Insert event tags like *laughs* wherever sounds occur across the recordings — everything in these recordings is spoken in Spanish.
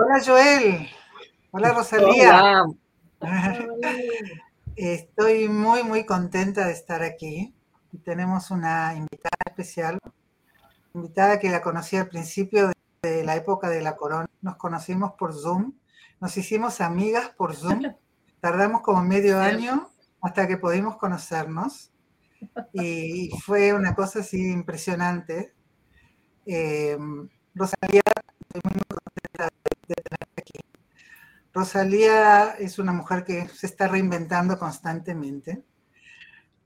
Hola Joel. Hola Rosalía. *laughs* Estoy muy, muy contenta de estar aquí. Tenemos una invitada especial, invitada que la conocí al principio de la época de la corona. Nos conocimos por Zoom, nos hicimos amigas por Zoom. Tardamos como medio año hasta que pudimos conocernos y fue una cosa así impresionante. Eh, Rosalía, estoy muy de. Rosalía es una mujer que se está reinventando constantemente.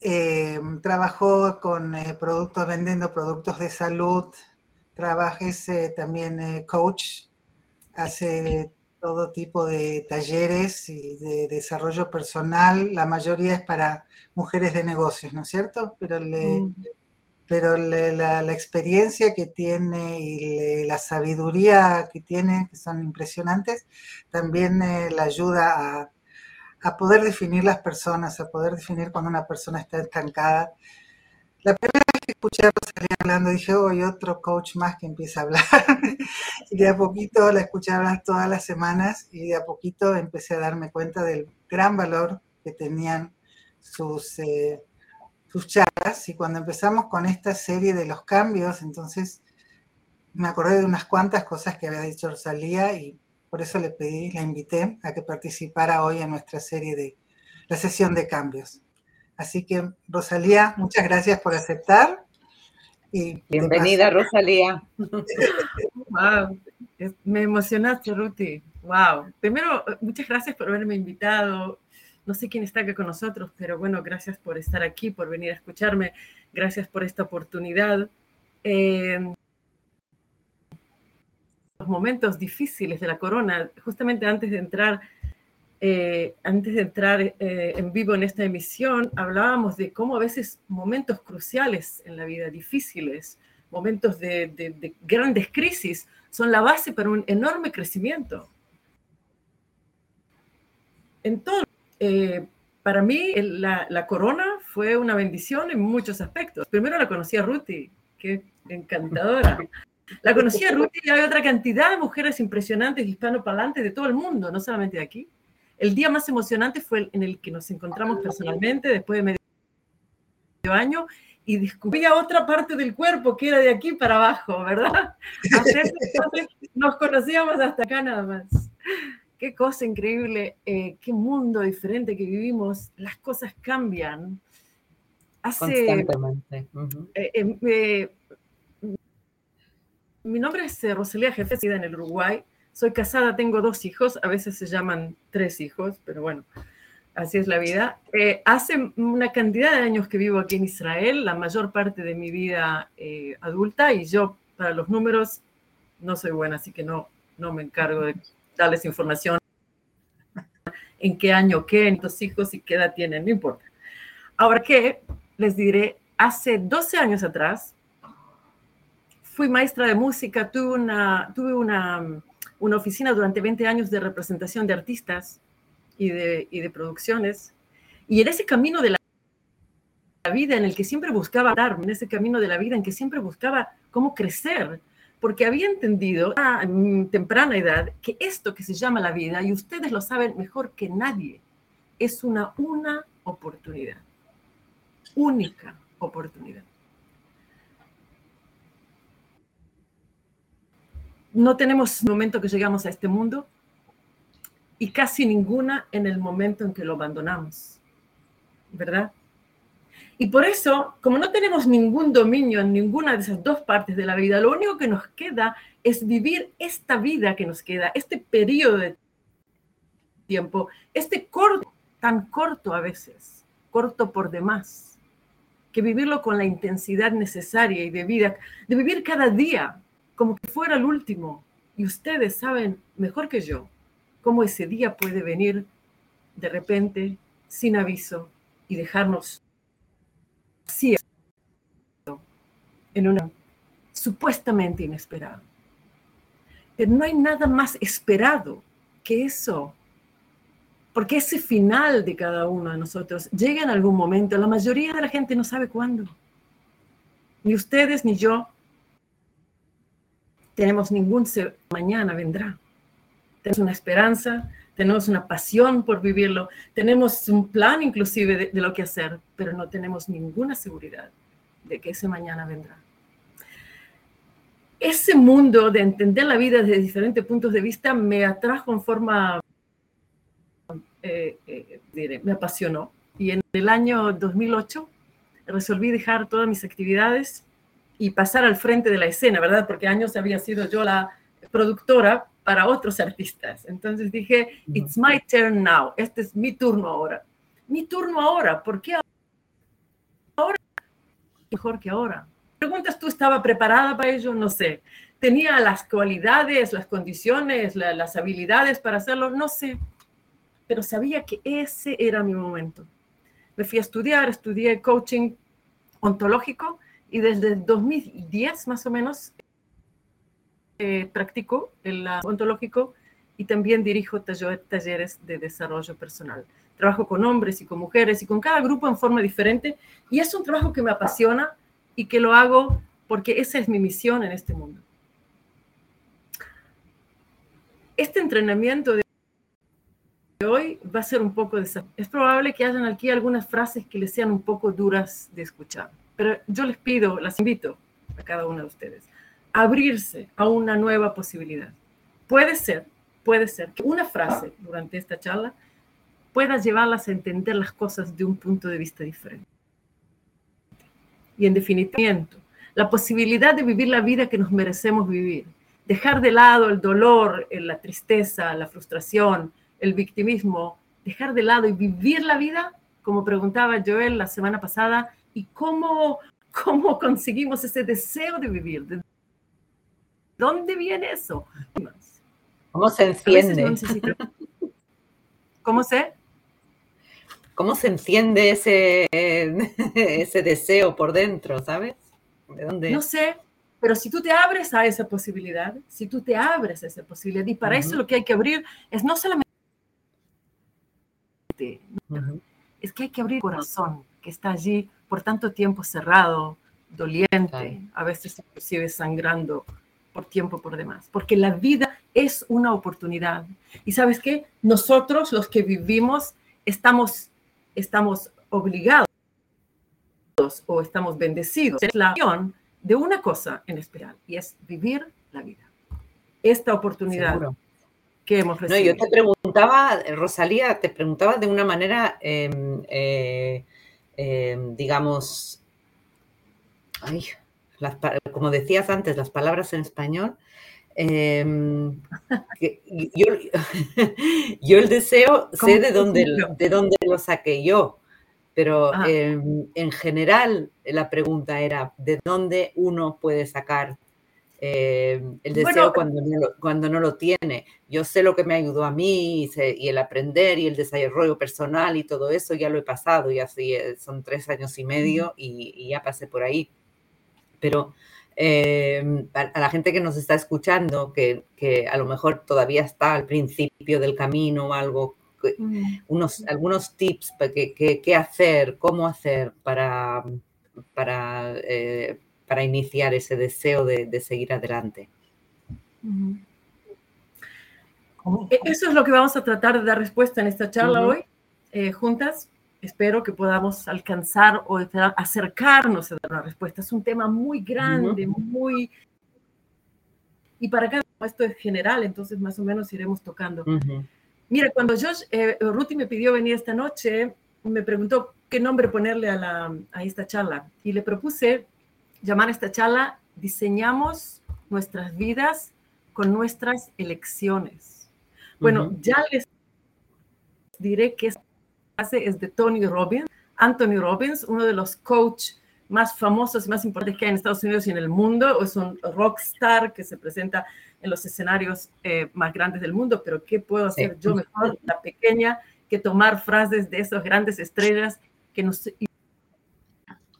Eh, trabajó con eh, productos, vendiendo productos de salud, trabaja también coach, hace todo tipo de talleres y de desarrollo personal. La mayoría es para mujeres de negocios, ¿no es cierto? Pero, mm. Pero la, experiencia que tiene y la sabiduría que tiene, que son impresionantes, también eh, la ayuda a, a poder definir las personas, a poder definir cuando una persona está estancada. La primera vez que escuché a Rosalía hablando, dije, hoy otro coach más que empieza a hablar. *laughs* y de a poquito la escuché hablar todas las semanas y de a poquito empecé a darme cuenta del gran valor que tenían sus, eh, sus charlas. Y cuando empezamos con esta serie de los cambios, entonces me acordé de unas cuantas cosas que había dicho Rosalía y por eso le pedí, la invité a que participara hoy en nuestra serie de la sesión de cambios. Así que, Rosalía, muchas gracias por aceptar. Y Bienvenida, Rosalía. *laughs* wow, me emocionaste, Ruti. Wow. Primero, muchas gracias por haberme invitado. No sé quién está aquí con nosotros, pero bueno, gracias por estar aquí, por venir a escucharme. Gracias por esta oportunidad. Eh, los momentos difíciles de la corona, justamente antes de entrar eh, antes de entrar eh, en vivo en esta emisión, hablábamos de cómo a veces momentos cruciales en la vida, difíciles, momentos de, grandes crisis, son la base para un enorme crecimiento. Entonces, eh, para mí la, corona fue una bendición en muchos aspectos. Primero la conocí a Ruti, que encantadora. La conocí a Ruti y hay otra cantidad de mujeres impresionantes hispanoparlantes de todo el mundo, no solamente de aquí el día más emocionante fue en el que nos encontramos personalmente después de medio año y descubrí otra parte del cuerpo que era de aquí para abajo, ¿verdad? *laughs* nos conocíamos hasta acá nada más. Qué cosa increíble, eh, qué mundo diferente que vivimos, las cosas cambian. Hace, eh, eh, mi nombre es Rosalía Jefe, en el Uruguay. Soy casada, tengo dos hijos, a veces se llaman tres hijos, pero bueno, así es la vida. Hace una cantidad de años que vivo aquí en Israel, la mayor parte de mi vida adulta, y yo para los números no soy buena, así que no, no me encargo de darles información en qué año, qué, cuántos hijos y qué edad tienen, no importa. Ahora que les diré, hace 12 años atrás, fui maestra de música, tuve una, tuve una una oficina durante 20 años de representación de artistas y de, y de producciones. Y en ese camino de la, vida en el que siempre buscaba dar, en ese camino de la vida en que siempre buscaba cómo crecer, porque había entendido a temprana edad que esto que se llama la vida, y ustedes lo saben mejor que nadie, es una, una oportunidad, única oportunidad. no tenemos momento que llegamos a este mundo y casi ninguna en el momento en que lo abandonamos, ¿verdad? Y por eso, como no tenemos ningún dominio en ninguna de esas dos partes de la vida, lo único que nos queda es vivir esta vida que nos queda, este periodo de tiempo, este corto, tan corto a veces, corto por demás, que vivirlo con la intensidad necesaria y de vida, de vivir cada día como que fuera el último. Y ustedes saben mejor que yo cómo ese día puede venir de repente, sin aviso, y dejarnos así en una supuestamente inesperado. Pero no hay nada más esperado que eso, porque ese final de cada uno de nosotros llega en algún momento. La mayoría de la gente no sabe cuándo. Ni ustedes ni yo tenemos ningún mañana vendrá. tenemos una esperanza, tenemos una pasión por vivirlo, tenemos un plan inclusive de, de lo que hacer, pero no tenemos ninguna seguridad de que ese mañana vendrá. Ese mundo de entender la vida desde diferentes puntos de vista me atrajo en forma, eh, eh, me apasionó. Y en el año 2008 resolví dejar todas mis actividades y pasar al frente de la escena, ¿verdad? Porque años había sido yo la productora para otros artistas. Entonces dije, it's my turn now, este es mi turno ahora. Mi turno ahora, ¿por qué ahora? Mejor que ahora. Preguntas, ¿tú estaba preparada para ello? No sé. ¿Tenía las cualidades, las condiciones, la, las habilidades para hacerlo? No sé. Pero sabía que ese era mi momento. Me fui a estudiar, estudié coaching ontológico y desde 2010 más o menos eh, practico el ontológico y también dirijo talleres de desarrollo personal. Trabajo con hombres y con mujeres y con cada grupo en forma diferente y es un trabajo que me apasiona y que lo hago porque esa es mi misión en este mundo. Este entrenamiento de hoy va a ser un poco de... Es probable que hayan aquí algunas frases que les sean un poco duras de escuchar, pero yo les pido, las invito a cada uno de ustedes abrirse a una nueva posibilidad. Puede ser, puede ser que una frase durante esta charla pueda llevarlas a entender las cosas de un punto de vista diferente. Y en definitiva, la posibilidad de vivir la vida que nos merecemos vivir, dejar de lado el dolor, la tristeza, la frustración, el victimismo, dejar de lado y vivir la vida, como preguntaba Joel la semana pasada, y cómo, cómo conseguimos ese deseo de vivir, ¿Dónde viene eso? ¿Cómo se enciende? ¿Cómo se? ¿Cómo se enciende ese, *laughs* ese deseo por dentro, sabes? ¿De dónde? No sé, pero si tú te abres a esa posibilidad, si tú te abres a esa posibilidad, y para eso lo que hay que abrir es no solamente, es que hay que abrir el corazón que está allí por tanto tiempo cerrado, doliente, a veces inclusive sangrando por tiempo por demás, porque la vida es una oportunidad. Y sabes qué? Nosotros los que vivimos estamos, estamos obligados o estamos bendecidos. Es la acción de una cosa en especial y es vivir la vida. Esta oportunidad que hemos recibido. No, yo te preguntaba, Rosalía, te preguntaba de una manera, em, eh, em, digamos, ay, como decías antes, las palabras en español, em, *laughs* *laughs* yo, el deseo sé de dónde, de dónde lo saqué yo, pero em, en general la pregunta era, ¿de dónde uno puede sacar em, el deseo cuando, no lo, cuando no lo tiene? Yo sé lo que me ayudó a mí y, el aprender y el desarrollo personal y todo eso ya lo he pasado y así eh, son tres años y medio y ya pasé por ahí pero em, a, la gente que nos está escuchando, que, a lo mejor todavía está al principio del camino o algo, unos, algunos tips para qué hacer, cómo hacer para, para, eh, para iniciar ese deseo de, seguir adelante. E, eso es lo que vamos a tratar de dar respuesta en esta charla hoy, eh, juntas espero que podamos alcanzar o acercarnos a dar una respuesta. Es un tema muy grande, muy... Y para cada esto es general, entonces más o menos iremos tocando. Mira, cuando Josh, eh, Ruti me pidió venir esta noche, me preguntó qué nombre ponerle a, la, a esta charla y le propuse llamar a esta charla Diseñamos nuestras vidas con nuestras elecciones. Bueno, ya les diré que es es de Tony Robbins. Anthony Robbins, uno de los coaches más famosos y más importantes que hay en Estados Unidos y en el mundo, es un rockstar que se presenta en los escenarios eh, más grandes del mundo, pero ¿qué puedo hacer yo mejor, la pequeña, que tomar frases de esas grandes estrellas que nos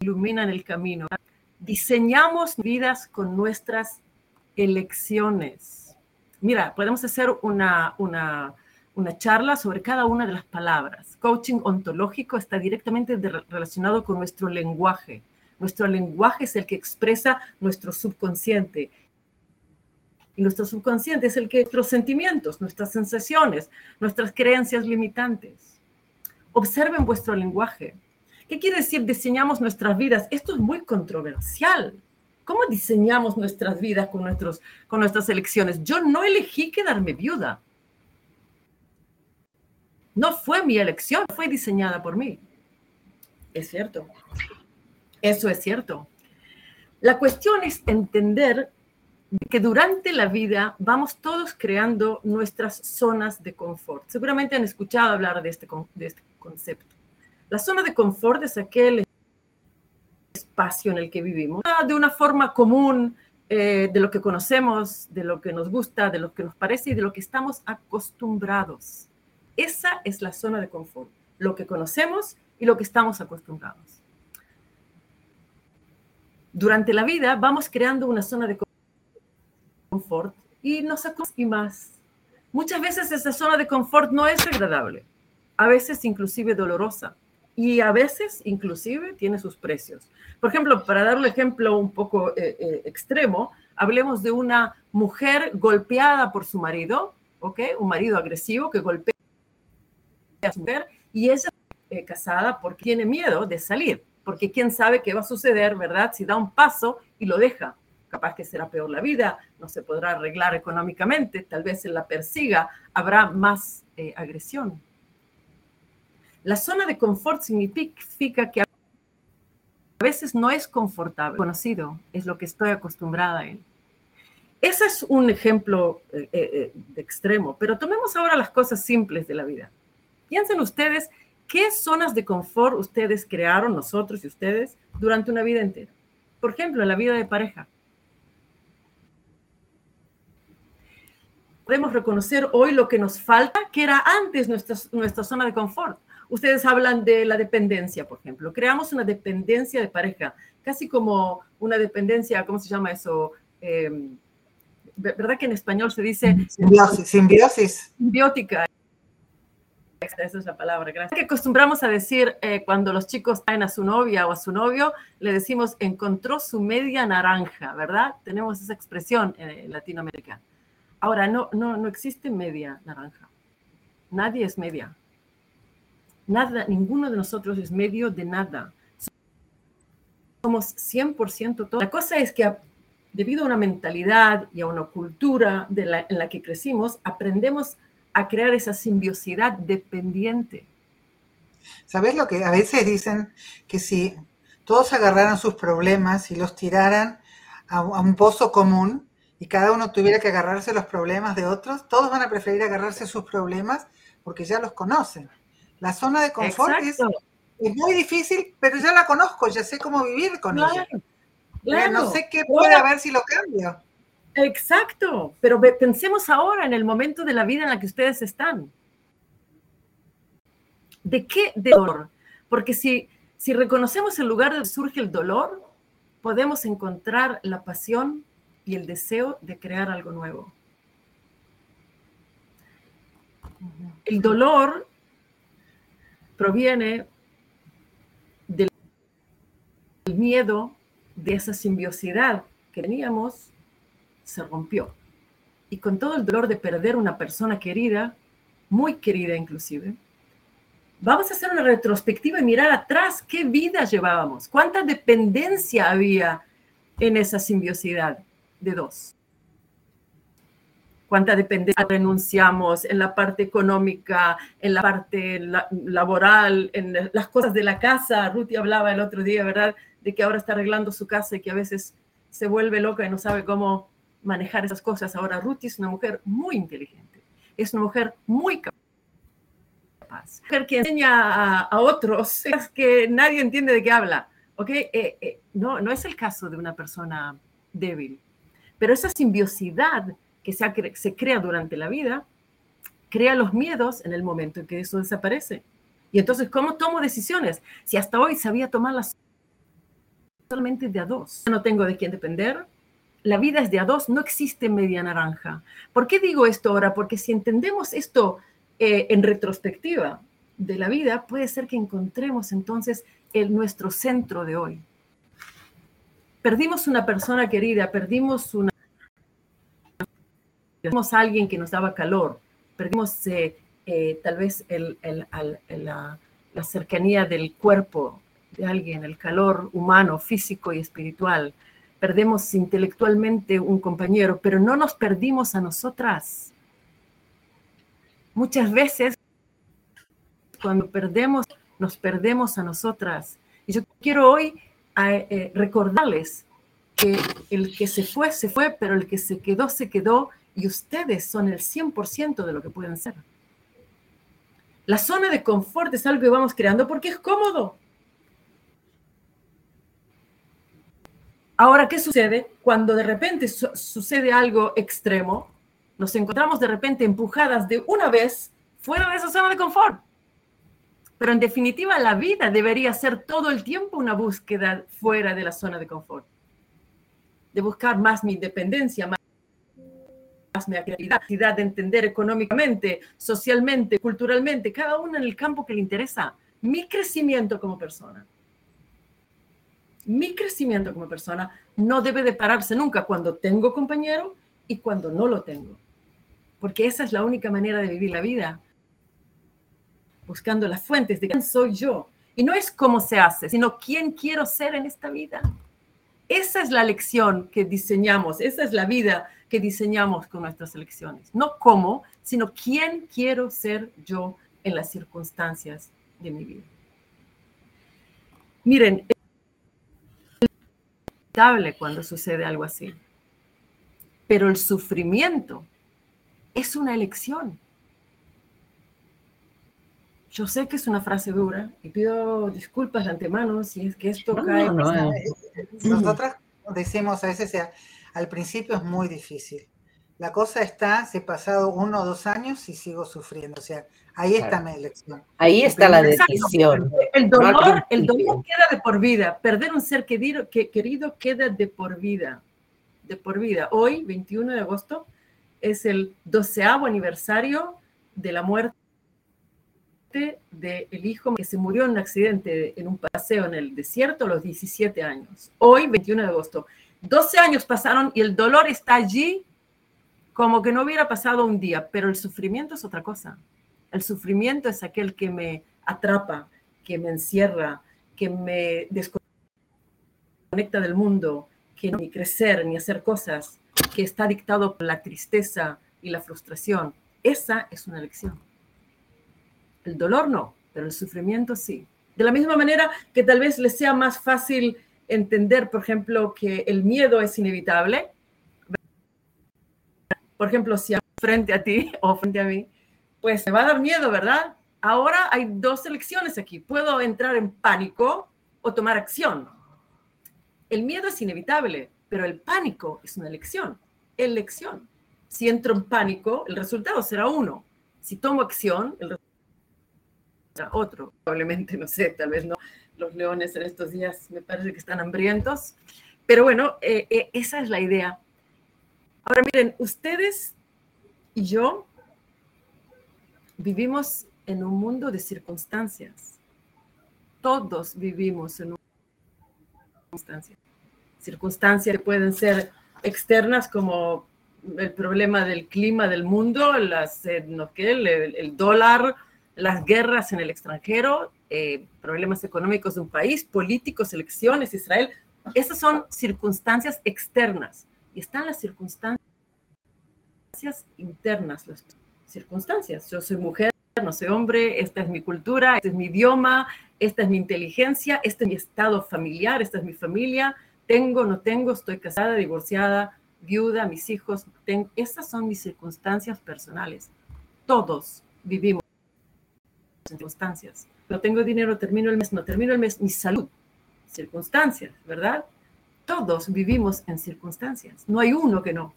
iluminan el camino? Diseñamos vidas con nuestras elecciones. Mira, podemos hacer una, una una charla sobre cada una de las palabras. Coaching ontológico está directamente relacionado con nuestro lenguaje. Nuestro lenguaje es el que expresa nuestro subconsciente. Y nuestro subconsciente es el que nuestros sentimientos, nuestras sensaciones, nuestras creencias limitantes. Observen vuestro lenguaje. ¿Qué quiere decir diseñamos nuestras vidas? Esto es muy controversial. ¿Cómo diseñamos nuestras vidas con, nuestros, con nuestras elecciones? Yo no elegí quedarme viuda. No fue mi elección, fue diseñada por mí. Es cierto. Eso es cierto. La cuestión es entender que durante la vida vamos todos creando nuestras zonas de confort. Seguramente han escuchado hablar de este, de este concepto. La zona de confort es aquel espacio en el que vivimos, de una forma común eh, de lo que conocemos, de lo que nos gusta, de lo que nos parece y de lo que estamos acostumbrados. Esa es la zona de confort, lo que conocemos y lo que estamos acostumbrados. Durante la vida vamos creando una zona de confort y nos acostumbramos. Muchas veces esa zona de confort no es agradable, a veces inclusive dolorosa y a veces inclusive tiene sus precios. Por ejemplo, para dar un ejemplo un poco eh, eh, extremo, hablemos de una mujer golpeada por su marido, ¿ok? Un marido agresivo que golpea a su mujer y ella eh, casada porque tiene miedo de salir, porque quién sabe qué va a suceder, ¿verdad? Si da un paso y lo deja. Capaz que será peor la vida, no se podrá arreglar económicamente, tal vez se la persiga, habrá más agresión. La zona de confort significa que a veces no es confortable, conocido, es lo que estoy acostumbrada a él. Ese es un ejemplo eh, eh, eh, extremo, pero tomemos ahora las cosas simples de la vida. Piensen ustedes qué zonas de confort ustedes crearon, nosotros y ustedes, durante una vida entera. Por ejemplo, en la vida de pareja. Podemos reconocer hoy lo que nos falta, que era antes nuestra, nuestra zona de confort. Ustedes hablan de la dependencia, por ejemplo. Creamos una dependencia de pareja, casi como una dependencia, ¿cómo se llama eso? Em, ¿Verdad que en español se dice? Simbiosis. Simbiosis. Simbiótica. Esa es la palabra, gracias. Que acostumbramos a decir eh, cuando los chicos traen a su novia o a su novio, le decimos encontró su media naranja, ¿verdad? Tenemos esa expresión en Latinoamérica. Ahora, no, no, no existe media naranja. Nadie es media. Nada, ninguno de nosotros es medio de nada. Somos 100% todo. La cosa es que debido a una mentalidad y a una cultura de la, en la que crecimos, aprendemos a crear esa simbiosidad dependiente. ¿Sabes lo que a veces dicen? Que si todos agarraran sus problemas y los tiraran a, a un pozo común y cada uno tuviera que agarrarse los problemas de otros, todos van a preferir agarrarse sus problemas porque ya los conocen. La zona de confort es, muy difícil, pero ya la conozco, ya sé cómo vivir con ella. no sé qué puede haber si lo cambio. Exacto, pero pensemos ahora en el momento de la vida en la que ustedes están. ¿De qué dolor? Porque si, si reconocemos el lugar donde surge el dolor, podemos encontrar la pasión y el deseo de crear algo nuevo. El dolor proviene del miedo de esa simbiosidad que teníamos, se rompió. Y con todo el dolor de perder una persona querida, muy querida inclusive, vamos a hacer una retrospectiva y mirar atrás qué vida llevábamos, cuánta dependencia había en esa simbiosidad de dos cuánta dependencia renunciamos en la parte económica, en la parte laboral, en las cosas de la casa. Ruti hablaba el otro día, ¿verdad? De que ahora está arreglando su casa y que a veces se vuelve loca y no sabe cómo manejar esas cosas. Ahora Ruti es una mujer muy inteligente, es una mujer muy capaz, mujer que enseña a, otros, es que nadie entiende de qué habla. ¿ok? Eh, eh, no, no es el caso de una persona débil, pero esa simbiosidad que se, crea durante la vida, crea los miedos en el momento en que eso desaparece. Y entonces, ¿cómo tomo decisiones? Si hasta hoy sabía tomarlas solamente de a dos. No tengo de quién depender. La vida es de a dos, no existe media naranja. ¿Por qué digo esto ahora? Porque si entendemos esto eh, en retrospectiva de la vida, puede ser que encontremos entonces el, nuestro centro de hoy. Perdimos una persona querida, perdimos una perdimos a alguien que nos daba calor, perdimos eh, eh, tal vez la, la cercanía del cuerpo de alguien, el calor humano, físico y espiritual. Perdemos intelectualmente un compañero, pero no nos perdimos a nosotras. Muchas veces cuando perdemos, nos perdemos a nosotras. Y yo quiero hoy eh, recordarles que el que se fue, se fue, pero el que se quedó, se quedó, y ustedes son el 100% de lo que pueden ser. La zona de confort es algo que vamos creando porque es cómodo. Ahora, ¿qué sucede? Cuando de repente sucede algo extremo, nos encontramos de repente empujadas de una vez fuera de esa zona de confort. Pero en definitiva, la vida debería ser todo el tiempo una búsqueda fuera de la zona de confort. De buscar más mi independencia, más más mi actividad, de entender económicamente, socialmente, culturalmente, cada uno en el campo que le interesa, mi crecimiento como persona. Mi crecimiento como persona no debe de pararse nunca cuando tengo compañero y cuando no lo tengo. Porque esa es la única manera de vivir la vida. Buscando las fuentes de quién soy yo. Y no es cómo se hace, sino quién quiero ser en esta vida. Esa es la lección que diseñamos, esa es la vida que diseñamos con nuestras elecciones. No cómo, sino quién quiero ser yo en las circunstancias de mi vida. Miren, inevitable cuando sucede algo así, pero el sufrimiento es una elección. Yo sé que es una frase dura y pido disculpas de antemano si es que esto cae. Nosotras decimos a veces, al principio es muy difícil. La cosa está, se he pasado uno o dos años y sigo sufriendo. O sea, ahí está mi elección. Ahí está la decisión. El dolor, el dolor queda de por vida. Perder un ser querido, que, querido queda de por vida. De por vida. Hoy, 21 de agosto, es el doceavo aniversario de la muerte del hijo que se murió en un accidente en un paseo en el desierto a los 17 años. Hoy, 21 de agosto. 12 años pasaron y el dolor está allí como que no hubiera pasado un día, pero el sufrimiento es otra cosa. El sufrimiento es aquel que me atrapa, que me encierra, que me desconecta del mundo, que no ni crecer ni hacer cosas, que está dictado por la tristeza y la frustración. Esa es una lección. El dolor no, pero el sufrimiento sí. De la misma manera que tal vez les sea más fácil entender, por ejemplo, que el miedo es inevitable. Por ejemplo, si frente a ti *laughs* o frente a mí, pues me va a dar miedo, ¿verdad? Ahora hay dos elecciones aquí. Puedo entrar en pánico o tomar acción. El miedo es inevitable, pero el pánico es una elección. Elección. Si entro en pánico, el resultado será uno. Si tomo acción, el resultado otro, probablemente, no sé, tal vez no. Los leones en estos días me parece que están hambrientos. Pero bueno, eh, eh, esa es la idea. Ahora miren, ustedes y yo vivimos en un mundo de circunstancias. Todos vivimos en un circunstancias. Circunstancias que pueden ser externas como el problema del clima del mundo, las, eh, no, el, dólar, las guerras en el extranjero, eh, problemas económicos de un país, políticos, elecciones, Israel. Esas son circunstancias externas. Y están las circunstancias internas, las circunstancias. Yo soy mujer, no soy hombre, esta es mi cultura, este es mi idioma, esta es mi inteligencia, este es mi estado familiar, esta es mi familia, tengo, no tengo, estoy casada, divorciada, viuda, mis hijos, estas son mis circunstancias personales. Todos vivimos circunstancias. No tengo dinero, termino el mes, no termino el mes, mi salud, circunstancias, ¿verdad? Todos vivimos en circunstancias, no hay uno que no.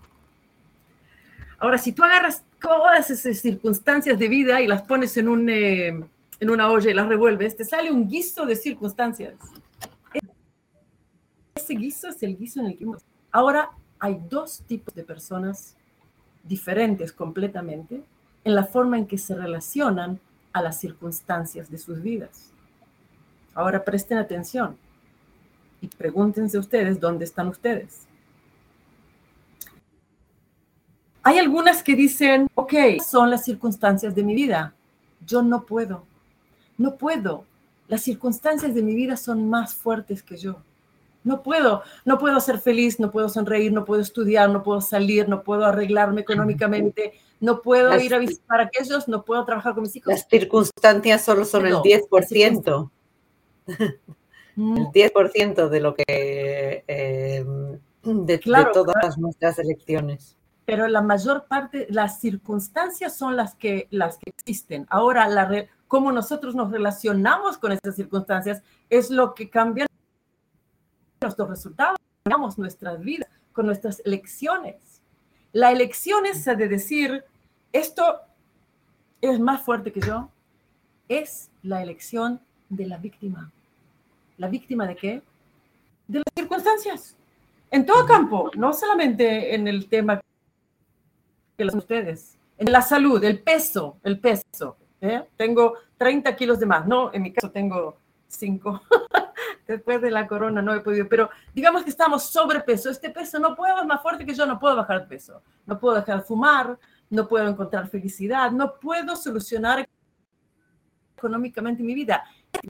Ahora, si tú agarras todas esas circunstancias de vida y las pones en, un, eh, en una olla y las revuelves, te sale un guiso de circunstancias. Ese guiso es el guiso en el que... Ahora, hay dos tipos de personas diferentes completamente en la forma en que se relacionan a las circunstancias de sus vidas. Ahora presten atención y pregúntense ustedes dónde están ustedes. hay algunas que dicen, ok, son las circunstancias de mi vida. Yo no puedo, no puedo. Las circunstancias de mi vida son más fuertes que yo. No puedo, no puedo ser feliz, no puedo sonreír, no puedo estudiar, no puedo salir, no puedo arreglarme económicamente, no puedo ir a visitar a aquellos, no puedo trabajar con mis hijos. Las circunstancias solo son el 10%. *laughs* *laughs* Mm. El 10% de lo que eh, de, todas nuestras elecciones. Pero la mayor parte, las circunstancias son las que, las que existen. Ahora, la cómo nosotros nos relacionamos con esas circunstancias es lo que cambia nuestros resultados, cambiamos nuestras vidas con nuestras elecciones. La elección esa de decir, esto es más fuerte que yo, es la elección de la víctima. ¿La víctima de qué? De las circunstancias. En todo campo, no solamente en el tema que los ustedes, en la salud, el peso, el peso. ¿eh? Tengo 30 kilos de más, no, en mi caso tengo 5. *laughs* Después de la corona no he podido, pero digamos que estamos sobrepeso. Este peso no puedo, es más fuerte que yo, no puedo bajar peso. No puedo dejar de fumar, no puedo encontrar felicidad, no puedo solucionar económicamente mi vida.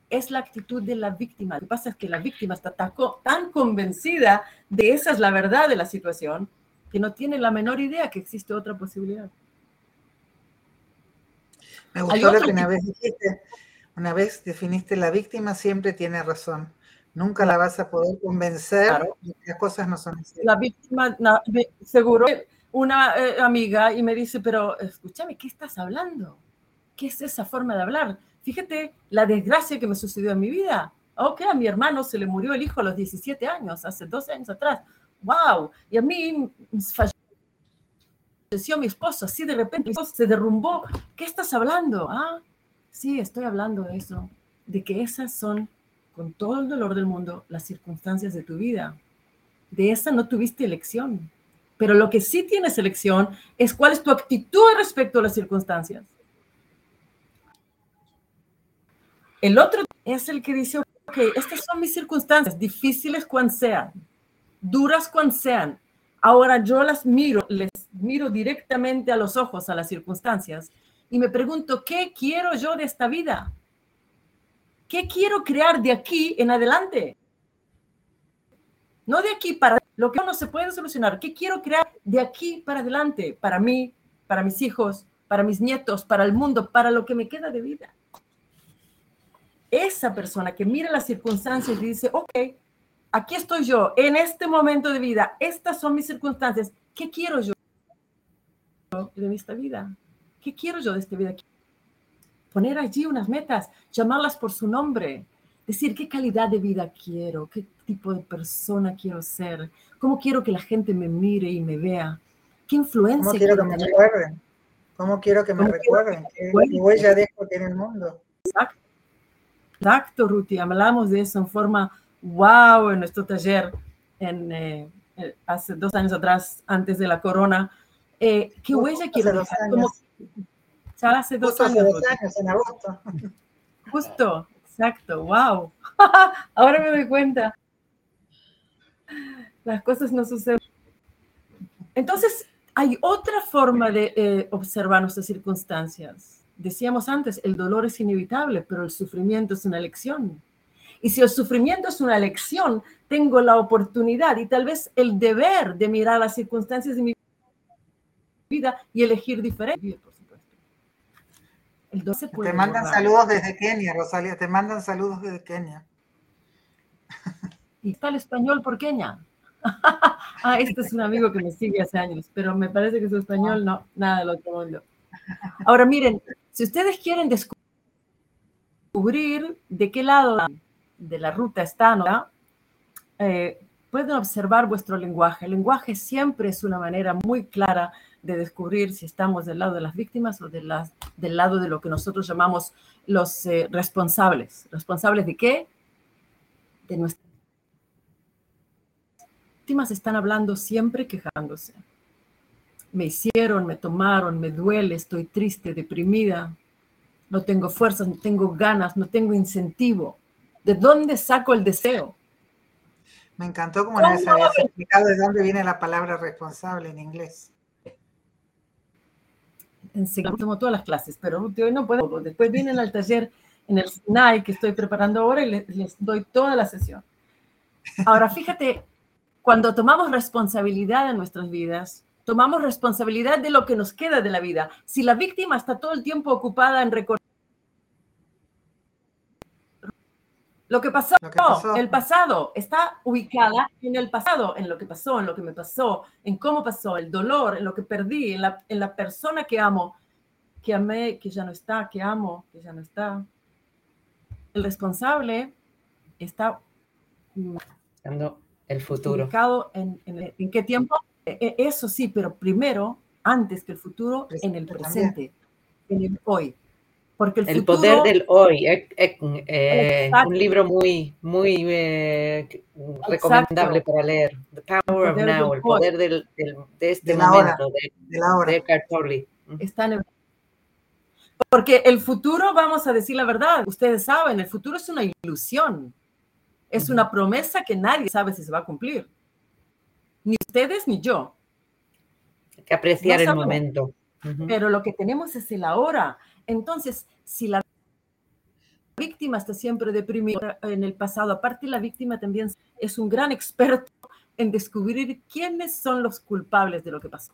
Es la actitud de la víctima. Lo que pasa es que la víctima está tan convencida de esa es la verdad de la situación que no tiene la menor idea que existe otra posibilidad. Me gustó lo que una vez dijiste, una vez definiste la víctima siempre tiene razón. Nunca la vas a poder convencer de que las cosas no son así. La víctima, seguro, una eh, amiga y me dice, pero escúchame, ¿qué estás hablando? ¿Qué es esa forma de hablar? Fíjate la desgracia que me sucedió en mi vida. Ok, a mi hermano se le murió el hijo a los 17 años, hace 12 años atrás. ¡Wow! Y a mí falleció mi esposo, así de repente se derrumbó. ¿Qué estás hablando? Ah, sí, estoy hablando de eso, de que esas son con todo el dolor del mundo, las circunstancias de tu vida. De esa no tuviste elección. Pero lo que sí tienes elección es cuál es tu actitud respecto a las circunstancias. El otro es el que dice, ok, estas son mis circunstancias, difíciles cuando sean, duras cuando sean. Ahora yo las miro, les miro directamente a los ojos a las circunstancias y me pregunto, ¿qué quiero yo de esta vida? ¿Qué quiero crear de aquí en adelante? No de aquí para lo que no se puede solucionar. ¿Qué quiero crear de aquí para adelante? Para mí, para mis hijos, para mis nietos, para el mundo, para lo que me queda de vida. Esa persona que mira las circunstancias y dice, ok, aquí estoy yo, en este momento de vida, estas son mis circunstancias, ¿qué quiero yo de esta vida? ¿Qué quiero yo de esta vida? poner allí unas metas, llamarlas por su nombre, decir qué calidad de vida quiero, qué tipo de persona quiero ser, cómo quiero que la gente me mire y me vea, qué influencia. ¿Cómo quiero que me recuerden? ¿Cómo quiero que me recuerden? ¿Qué huella dejo en el mundo? Exacto. Exacto, Ruti. Hablamos de eso en forma wow en nuestro taller en, eh, eh, hace dos años atrás, antes de la corona. Eh, ¿Qué huella quiero dejar? Ya hace dos años. en agosto. *laughs* Justo, exacto, wow. *laughs* Ahora me doy cuenta. Las cosas no suceden. Entonces, hay otra forma de eh, observar nuestras circunstancias. Decíamos antes, el dolor es inevitable, pero el sufrimiento es una elección. Y si el sufrimiento es una elección, tengo la oportunidad y tal vez el deber de mirar las circunstancias de mi vida y elegir diferente te mandan saludos desde Kenia, Rosalia, te mandan saludos desde Kenia. ¿Y está el español por Kenia? *laughs* ah, este es un amigo que me sigue hace años, pero me parece que su español no, nada del otro mundo. Ahora miren, si ustedes quieren descubrir de qué lado de la ruta están, eh, pueden observar vuestro lenguaje. El lenguaje siempre es una manera muy clara de descubrir si estamos del lado de las víctimas o del lado de lo que nosotros llamamos los eh, responsables. ¿Responsables de qué? De nuestras víctimas están hablando siempre quejándose. Me hicieron, me tomaron, me duele, estoy triste, deprimida, no tengo fuerzas, no tengo ganas, no tengo incentivo. ¿De dónde saco el deseo? Me encantó como les habías explicado de dónde viene la palabra responsable en inglés. enseñamos todas las clases, pero hoy no puedo. Después vienen al taller en el SNAI que estoy preparando ahora y les, les doy toda la sesión. Ahora, fíjate, cuando tomamos responsabilidad en nuestras vidas, tomamos responsabilidad de lo que nos queda de la vida. Si la víctima está todo el tiempo ocupada en recordar lo que pasó, el pasado, está ubicada en el pasado, en lo que pasó, en lo que me pasó, en cómo pasó, el dolor, en lo que perdí, en la, en la persona que amo, que amé, que ya no está, que amo, que ya no está. El responsable está el futuro. Ubicado en, en, qué tiempo? E, e, eso sí, pero primero, antes que el futuro, en el presente, en el hoy. Porque el, poder del hoy es, un libro muy, muy eh, recomendable para leer. The Power of Now, el poder del, de este momento, de, de, la hora. de Está en Porque el futuro, vamos a decir la verdad, ustedes saben, el futuro es una ilusión. Es una promesa que nadie sabe si se va a cumplir. Ni ustedes ni yo. Hay que apreciar el momento. Pero lo que tenemos es el ahora. Entonces, si la víctima está siempre deprimida en el pasado, aparte la víctima también es un gran experto en descubrir quiénes son los culpables de lo que pasó.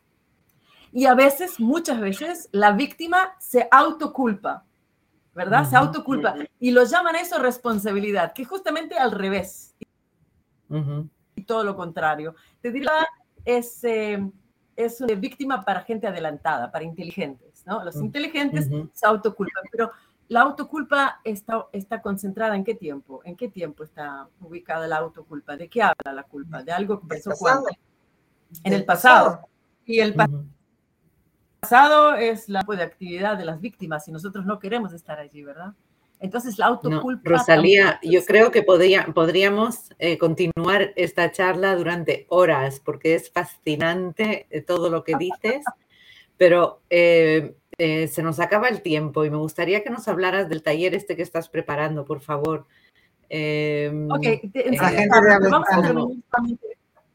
Y a veces, muchas veces, la víctima se autoculpa, ¿verdad? Se autoculpa. Y lo llaman eso responsabilidad, que es justamente al revés. Y todo lo contrario. Te diría, es, eh, es una víctima para gente adelantada, para inteligentes. Los mm, inteligentes se autoculpan, pero la autoculpa está, está concentrada en qué tiempo, en qué tiempo está ubicada la autoculpa, de qué habla la culpa, de algo que pasó cuando, en el pasado. Y el pasado es la de actividad de las víctimas y nosotros no queremos estar allí, ¿verdad? Entonces la autoculpa... Rosalía, yo creo que podría, podríamos eh, continuar esta charla durante horas porque es fascinante eh, todo lo que dices pero eh, eh, se nos acaba el tiempo y me gustaría que nos hablaras del taller este que estás preparando, por favor. Em, ok, eh,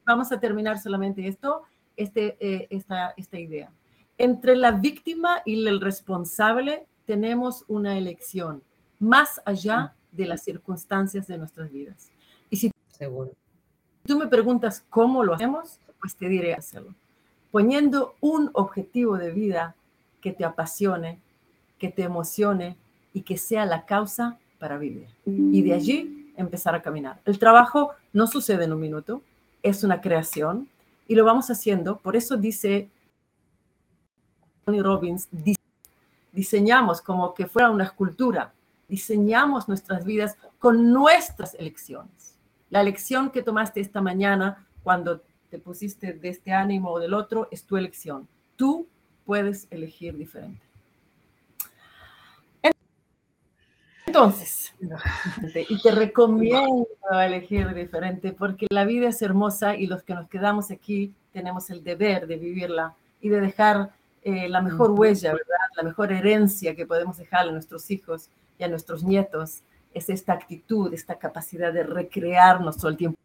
vamos, a terminar solamente esto, este, esta, esta idea. Entre la víctima y el responsable tenemos una elección, más allá de las circunstancias de nuestras vidas. Y si Seguro. tú me preguntas cómo lo hacemos, pues te diré hacerlo poniendo un objetivo de vida que te apasione, que te emocione y que sea la causa para vivir. Y de allí empezar a caminar. El trabajo no sucede en un minuto, es una creación y lo vamos haciendo. Por eso dice Tony Robbins, diseñamos como que fuera una escultura, diseñamos nuestras vidas con nuestras elecciones. La elección que tomaste esta mañana cuando te pusiste de este ánimo o del otro, es tu elección. Tú puedes elegir diferente. Entonces, y te recomiendo elegir diferente porque la vida es hermosa y los que nos quedamos aquí tenemos el deber de vivirla y de dejar eh, la mejor huella, ¿verdad? La mejor herencia que podemos dejar a nuestros hijos y a nuestros nietos es esta actitud, esta capacidad de recrearnos todo el tiempo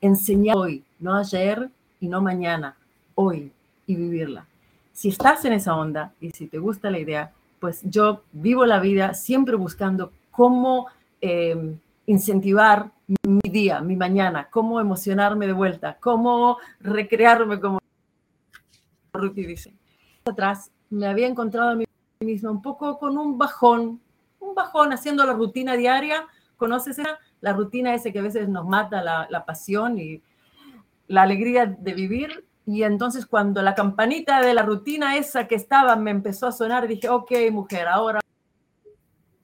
enseñar hoy, no ayer y no mañana, hoy y vivirla. Si estás en esa onda y si te gusta la idea, pues yo vivo la vida siempre buscando cómo em, incentivar mi día, mi mañana, cómo emocionarme de vuelta, cómo recrearme como Ruti dice. Atrás me había encontrado a mí misma un poco con un bajón, un bajón haciendo la rutina diaria. ¿Conoces esa? la rutina ese que a veces nos mata la, pasión y la alegría de vivir. Y entonces cuando la campanita de la rutina esa que estaba me empezó a sonar, dije, ok, mujer, ahora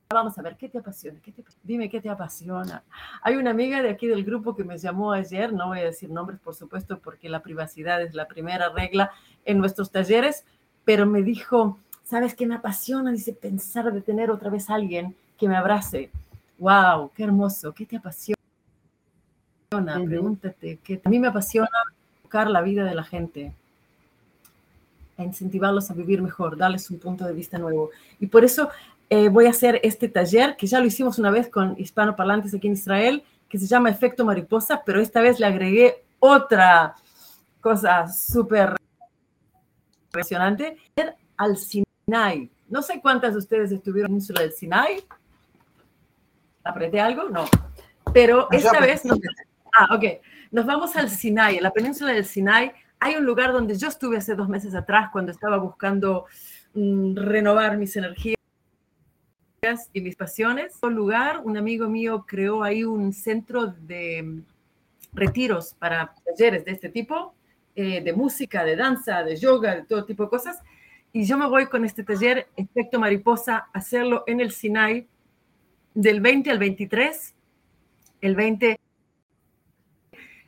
vamos a ver, ¿qué te apasiona? Dime qué te apasiona. Hay una amiga de aquí del grupo que me llamó ayer, no voy a decir nombres, por supuesto, porque la privacidad es la primera regla en nuestros talleres, pero me dijo, ¿sabes qué me apasiona? Dice, pensar de tener otra vez a alguien que me abrace, wow, qué hermoso, ¿qué te apasiona? Pregúntate, ¿qué a mí me apasiona buscar la vida de la gente, a incentivarlos a vivir mejor, darles un punto de vista nuevo. Y por eso eh, voy a hacer este taller, que ya lo hicimos una vez con hispanoparlantes aquí en Israel, que se llama Efecto Mariposa, pero esta vez le agregué otra cosa súper impresionante, al Sinai. No sé cuántas de ustedes estuvieron en la península del Sinai. ¿Apreté algo? No. Pero esta vez nos, ah, ok. Nos vamos al Sinai, en la península del Sinai. Hay un lugar donde yo estuve hace dos meses atrás cuando estaba buscando mm, renovar mis energías y mis pasiones. Un lugar, un amigo mío creó ahí un centro de mm, retiros para talleres de este tipo, eh, de música, de danza, de yoga, de todo tipo de cosas. Y yo me voy con este taller, Efecto Mariposa, a hacerlo en el Sinai del 20 al 23. El 20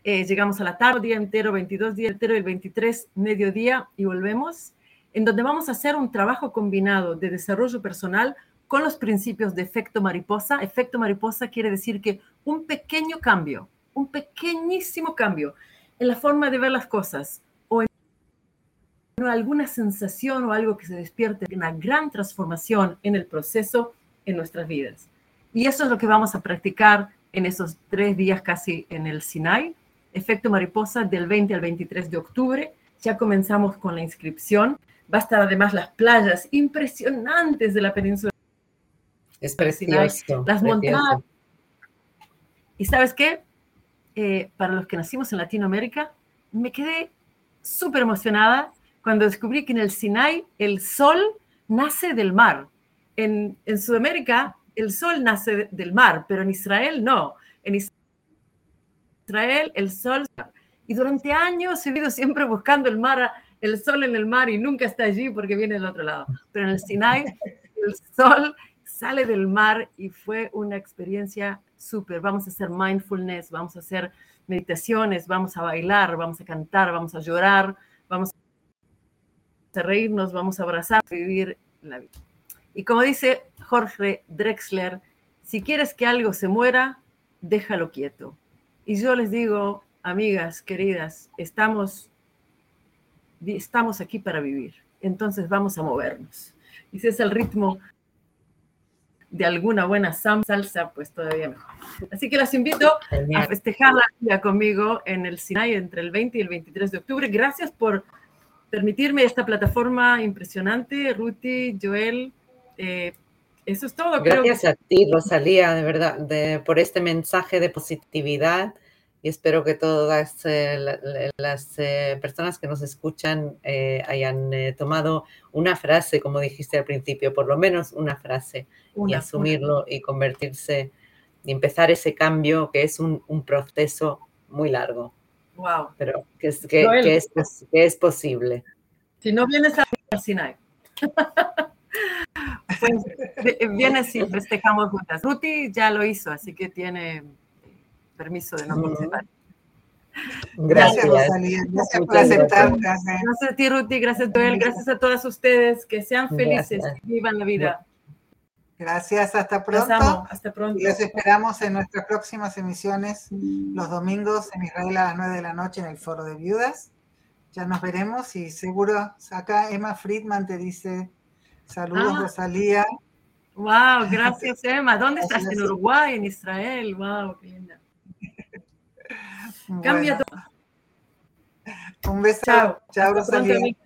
eh, llegamos a la tarde, día entero, 22 día entero, el 23 mediodía y volvemos, en donde vamos a hacer un trabajo combinado de desarrollo personal con los principios de efecto mariposa. Efecto mariposa quiere decir que un pequeño cambio, un pequeñísimo cambio en la forma de ver las cosas alguna sensación o algo que se despierte, una gran transformación en el proceso en nuestras vidas. Y eso es lo que vamos a practicar en esos tres días casi en el Sinai. Efecto Mariposa del 20 al 23 de octubre. Ya comenzamos con la inscripción. Va a estar además las playas impresionantes de la península. Es precioso. Las montañas. ¿Y sabes qué? Eh, para los que nacimos en Latinoamérica, me quedé súper emocionada cuando descubrí que en el Sinai el sol nace del mar. En, en Sudamérica el sol nace del mar, pero en Israel no. En Israel el sol... Y durante años he ido siempre buscando el mar, el sol en el mar y nunca está allí porque viene del otro lado. Pero en el Sinai el sol sale del mar y fue una experiencia súper. Vamos a hacer mindfulness, vamos a hacer meditaciones, vamos a bailar, vamos a cantar, vamos a llorar, vamos a reírnos, vamos a abrazar, vivir la vida. Y como dice Jorge Drexler, si quieres que algo se muera, déjalo quieto. Y yo les digo, amigas, queridas, estamos, estamos aquí para vivir. Entonces vamos a movernos. Y si es el ritmo de alguna buena salsa, pues todavía mejor. Así que las invito a festejar la vida conmigo en el Sinai entre el 20 y el 23 de octubre. Gracias por permitirme esta plataforma impresionante, Ruti, Joel, eh, eso es todo. Gracias a ti, Rosalía, de verdad, por este mensaje de positividad y espero que todas eh, las eh, personas que nos escuchan hayan tomado una frase, como dijiste al principio, por lo menos una frase, y asumirlo y convertirse y empezar ese cambio que es un, proceso muy largo. Wow. Pero que es, que, es, que es posible. Si no vienes a Sinai. Pues viene si festejamos juntas. Ruti ya lo hizo, así que tiene permiso de no participar. Gracias, Rosalía. Gracias por aceptar. Gracias. a ti, Ruti. Gracias, Joel. Gracias a todas ustedes. Que sean felices. Que vivan la vida. Gracias. Hasta pronto. Hasta pronto. Y los esperamos en nuestras próximas emisiones los domingos en Israel a las 9 de la noche en el Foro de Viudas. Ya nos veremos y seguro acá Emma Friedman te dice Saludos, ah. Rosalía. Wow, gracias, *laughs* Emma. ¿Dónde estás? En Uruguay, en Israel. Wow, qué linda. *laughs* Cambia todo. Un beso. Chao, Chao Rosalía.